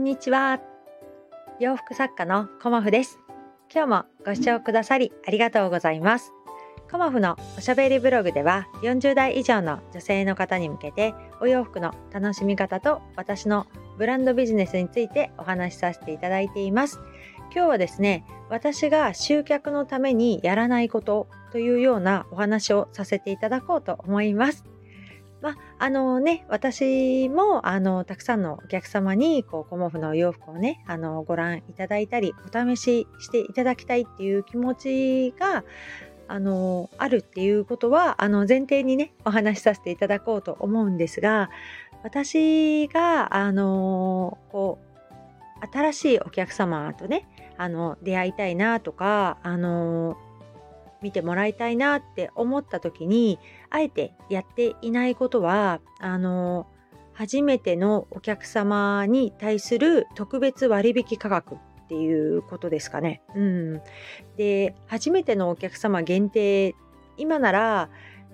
んにちは。洋服作家のコモフです。今日もご視聴くださりありがとうございます。コモフのおしゃべりブログでは40代以上の女性の方に向けてお洋服の楽しみ方と私のブランドビジネスについてお話しさせていただいています。今日はですね、私が集客のためにやらないことというようなお話をさせていただこうと思います。まあ、あのね、私も、あの、たくさんのお客様に、こう、コモフのお洋服をね、あの、ご覧いただいたり、お試ししていただきたいっていう気持ちが、あの、あるっていうことは、あの、前提にね、お話しさせていただこうと思うんですが、私が、あの、こう、新しいお客様とね、あの、出会いたいなとか、あの、見てもらいたいなって思った時にあえてやっていないことはあの初めてのお客様に対する特別割引価格っていうことですかね。うん、で初めてのお客様限定今なら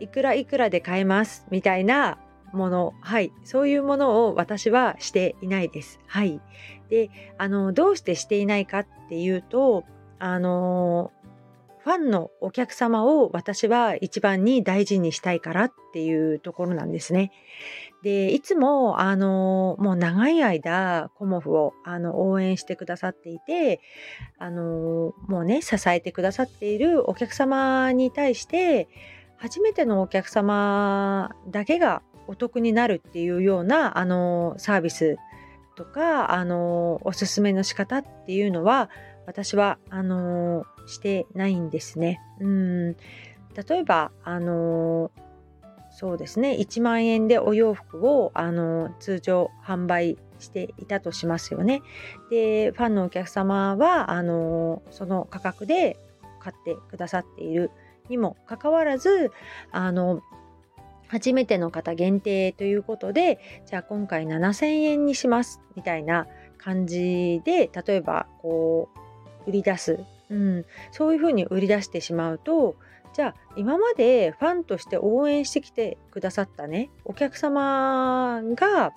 いくらいくらで買えます？みたいなもの、はい、そういうものを私はしていないです。はい。で、あの、どうしてしていないかっていうと、あの、ファンのお客様を私は一番に大事にしたいからっていうところなんですね。で、いつも、あの、もう長い間、コモフを、あの、応援してくださっていて、あの、もうね、支えてくださっているお客様に対して、初めてのお客様だけがお得になるっていうような、あの、サービスとか、あの、おすすめの仕方っていうのは、私は、あのしてないんですね。うん例えば、あのそうですね1万円でお洋服を、あの通常販売していたとしますよね。でファンのお客様はあのその価格で買ってくださっているにもかかわらずあの初めての方限定ということでじゃあ今回7000円にしますみたいな感じで例えばこう売り出す。うん、そういうふうに売り出してしまうとじゃあ今までファンとして応援してきてくださったねお客様が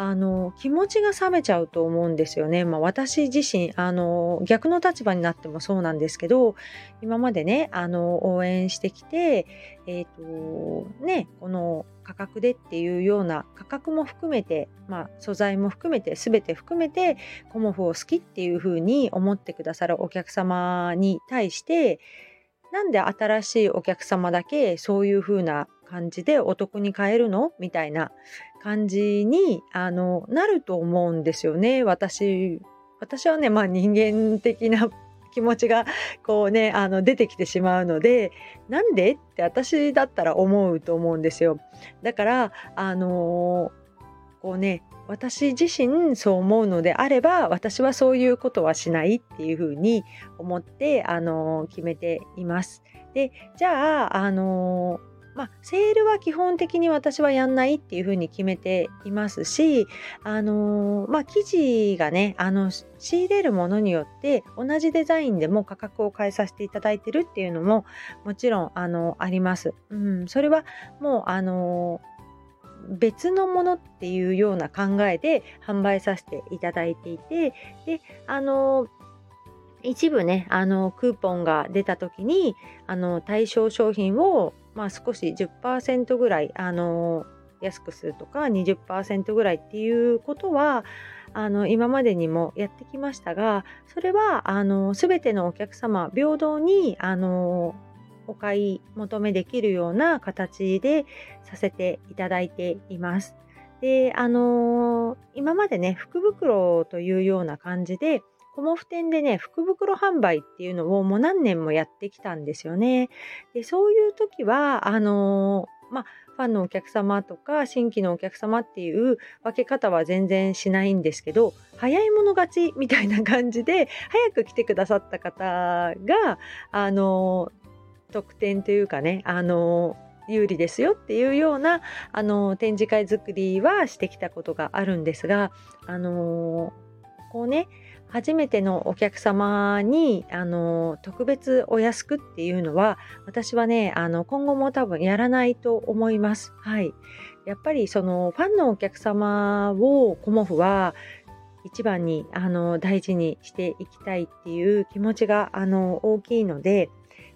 あの気持ちが冷めちゃうと思うんですよね。まあ、私自身あの逆の立場になってもそうなんですけど今までねあの応援してきてえ、ー、とねこの価格でっていうような価格も含めて、まあ、素材も含めて全て含めてコモフを好きっていうふうに思ってくださるお客様に対してなんで新しいお客様だけそういうふうな感じでお得に買えるの？みたいな感じにあのなると思うんですよね。私私はねまあ人間的な 気持ちがこうねあの出てきてしまうのでなんで？って私だったら思うと思うんですよ。だからあの、こうね私自身そう思うのであれば私はそういうことはしないっていうふうに思ってあの、決めています。でじゃああのまあ、セールは基本的に私はやんないっていうふうに決めていますし、あのー、まあ、生地がね、あの、仕入れるものによって同じデザインでも価格を変えさせていただいてるっていうのももちろん、あの、あります。うん、それはもう、あのー、別のものっていうような考えで販売させていただいていて、で、あの一部ね、あの、クーポンが出た時に、あの、対象商品をまあ、少し10%ぐらい、あの安くするとか20%ぐらいっていうことはあの今までにもやってきましたがそれはあの全てのお客様平等にあのお買い求めできるような形でさせていただいています。であの今までね福袋というような感じでコモフ店でね、福袋販売っていうのをもう何年もやってきたんですよね。で、そういう時は、あのー、まあ、ファンのお客様とか新規のお客様っていう分け方は全然しないんですけど早い者勝ちみたいな感じで早く来てくださった方があの特典というかねあの有利ですよっていうようなあの展示会作りはしてきたことがあるんですがあのこうね初めてのお客様にあの特別お安くっていうのは私はねあの今後も多分やらないと思います。はい、やっぱりそのファンのお客様をコモフは一番にあの大事にしていきたいっていう気持ちがあの大きいので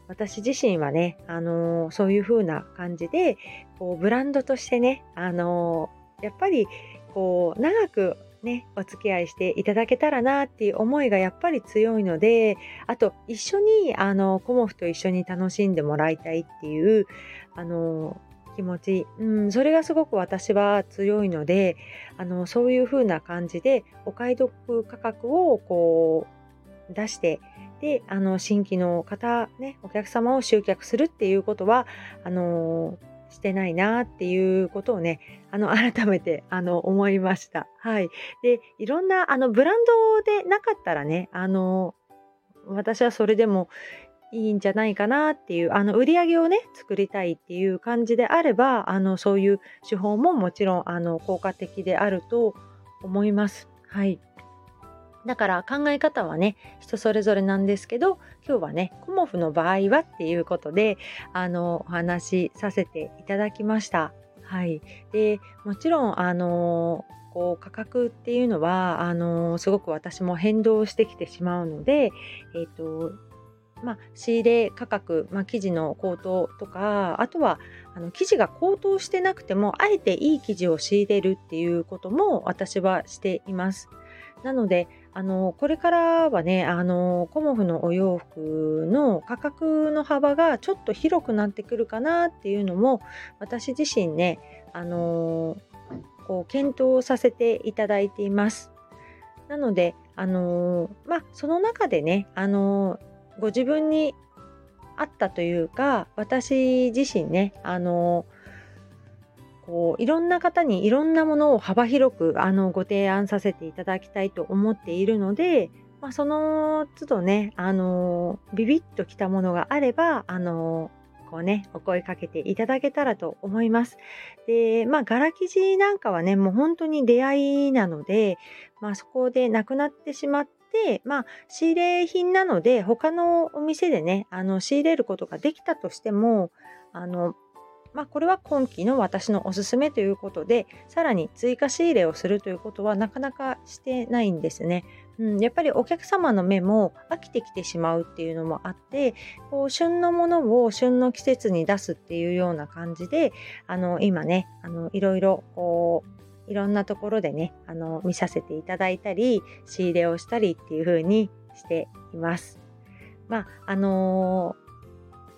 私自身はね、あのそういう風な感じでこうブランドとしてね、あのやっぱりこう長くね、お付き合いしていただけたらなっていう思いがやっぱり強いので、あと一緒にあのコモフと一緒に楽しんでもらいたいっていうあの気持ち、うん、それがすごく私は強いので、あのそういう風な感じでお買い得価格をこう出してであの新規の方、ね、お客様を集客するっていうことはあのしてないなっていうことをね、あの、改めて、あの、思いました。はい。で、いろんな、あの、ブランドでなかったらね、あの、私はそれでもいいんじゃないかなっていう、あの、売り上げをね、作りたいっていう感じであれば、あの、そういう手法ももちろん、あの、効果的であると思います。はい。だから考え方はね人それぞれなんですけど今日はねコモフの場合はっていうことであのお話しさせていただきました。はい、でもちろんあのこう価格っていうのはあのすごく私も変動してきてしまうので、えーとまあ、仕入れ価格、まあ、生地の高騰とかあとはあの生地が高騰してなくてもあえていい生地を仕入れるっていうことも私はしています。なのであのこれからはねあのコモフのお洋服の価格の幅がちょっと広くなってくるかなっていうのも私自身ねあのこう検討させていただいています。なのであのまあその中でねあのご自分に合ったというか私自身ねあのこういろんな方にいろんなものを幅広くあのご提案させていただきたいと思っているので、まあ、その都度ねあのビビッときたものがあればあのこうねお声かけていただけたらと思います。でまあ柄生地なんかはねもう本当に出会いなので、まあ、そこでなくなってしまって、まあ、仕入れ品なので、他のお店でね、あの、仕入れることができたとしても、あの、まあ、これは今期の私のおすすめということでさらに追加仕入れをするということはなかなかしてないんですね。うん、やっぱりお客様の目も飽きてきてしまうっていうのもあってこう旬のものを旬の季節に出すっていうような感じであの今ねあのいろいろこういろんなところでねあの見させていただいたり仕入れをしたりっていう風にしています。まああの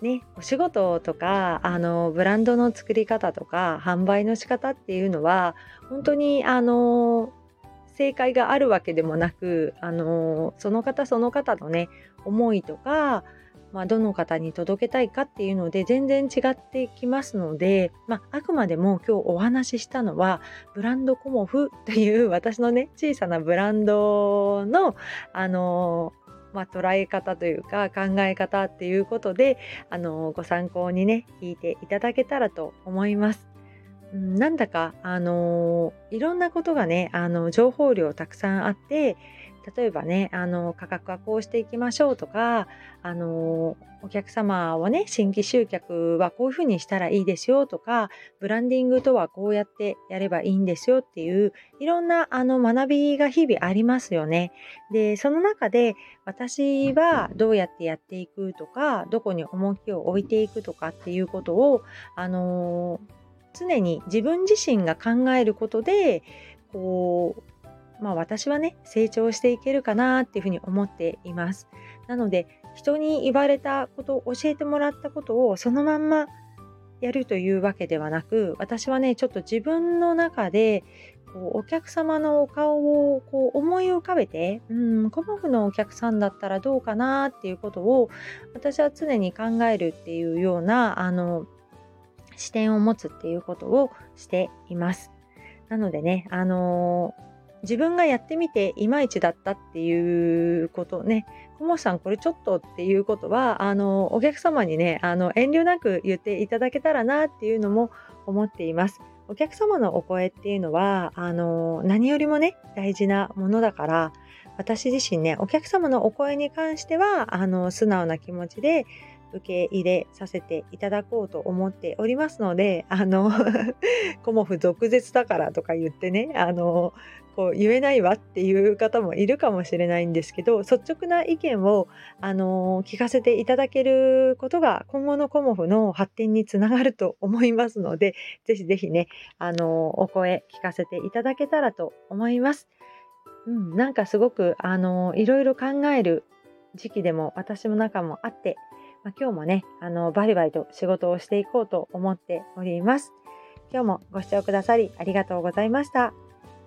ね、お仕事とかあのブランドの作り方とか販売の仕方っていうのは本当にあの正解があるわけでもなくあのその方その方のね思いとか、まあ、どの方に届けたいかっていうので全然違ってきますので、まあ、あくまでも今日お話ししたのはブランドコモフという私のね小さなブランドのあのまあ、捉え方というか考え方っていうことであのご参考にね聞いていただけたらと思います。なんだかあのいろんなことがねあの情報量たくさんあって例えばねあの価格はこうしていきましょうとかあのお客様をね新規集客はこういうふうにしたらいいですよとかブランディングとはこうやってやればいいんですよっていういろんなあの学びが日々ありますよね。でその中で私はどうやってやっていくとかどこに重きを置いていくとかっていうことをあの常に自分自身が考えることでこうまあ私はね、成長していけるかなっていうふうに思っています。なので、人に言われたこと、教えてもらったことをそのまんまやるというわけではなく、私はね、ちょっと自分の中で、こうお客様のお顔をこう思い浮かべて、うん、コモフのお客さんだったらどうかなっていうことを私は常に考えるっていうようなあの視点を持つっていうことをしています。なのでね、あのー自分がやってみていまいちだったっていうことね、コモさんこれちょっとっていうことは、あの、お客様にね、あの、遠慮なく言っていただけたらなっていうのも思っています。お客様のお声っていうのは、あの、何よりもね、大事なものだから、私自身ね、お客様のお声に関しては、あの、素直な気持ちで、受け入れさせていただこうと思っておりますので、あの、コモフ毒舌だからとか言ってね、あの、こう言えないわっていう方もいるかもしれないんですけど率直な意見を、あの聞かせていただけることが今後のコモフの発展につながると思いますのでぜひぜひね、あのお声聞かせていただけたらと思います。うん、なんかすごく、あのいろいろ考える時期でも私の中もあって、まあ、今日もね、あのバリバリと仕事をしていこうと思っております。今日もご視聴くださりありがとうございました。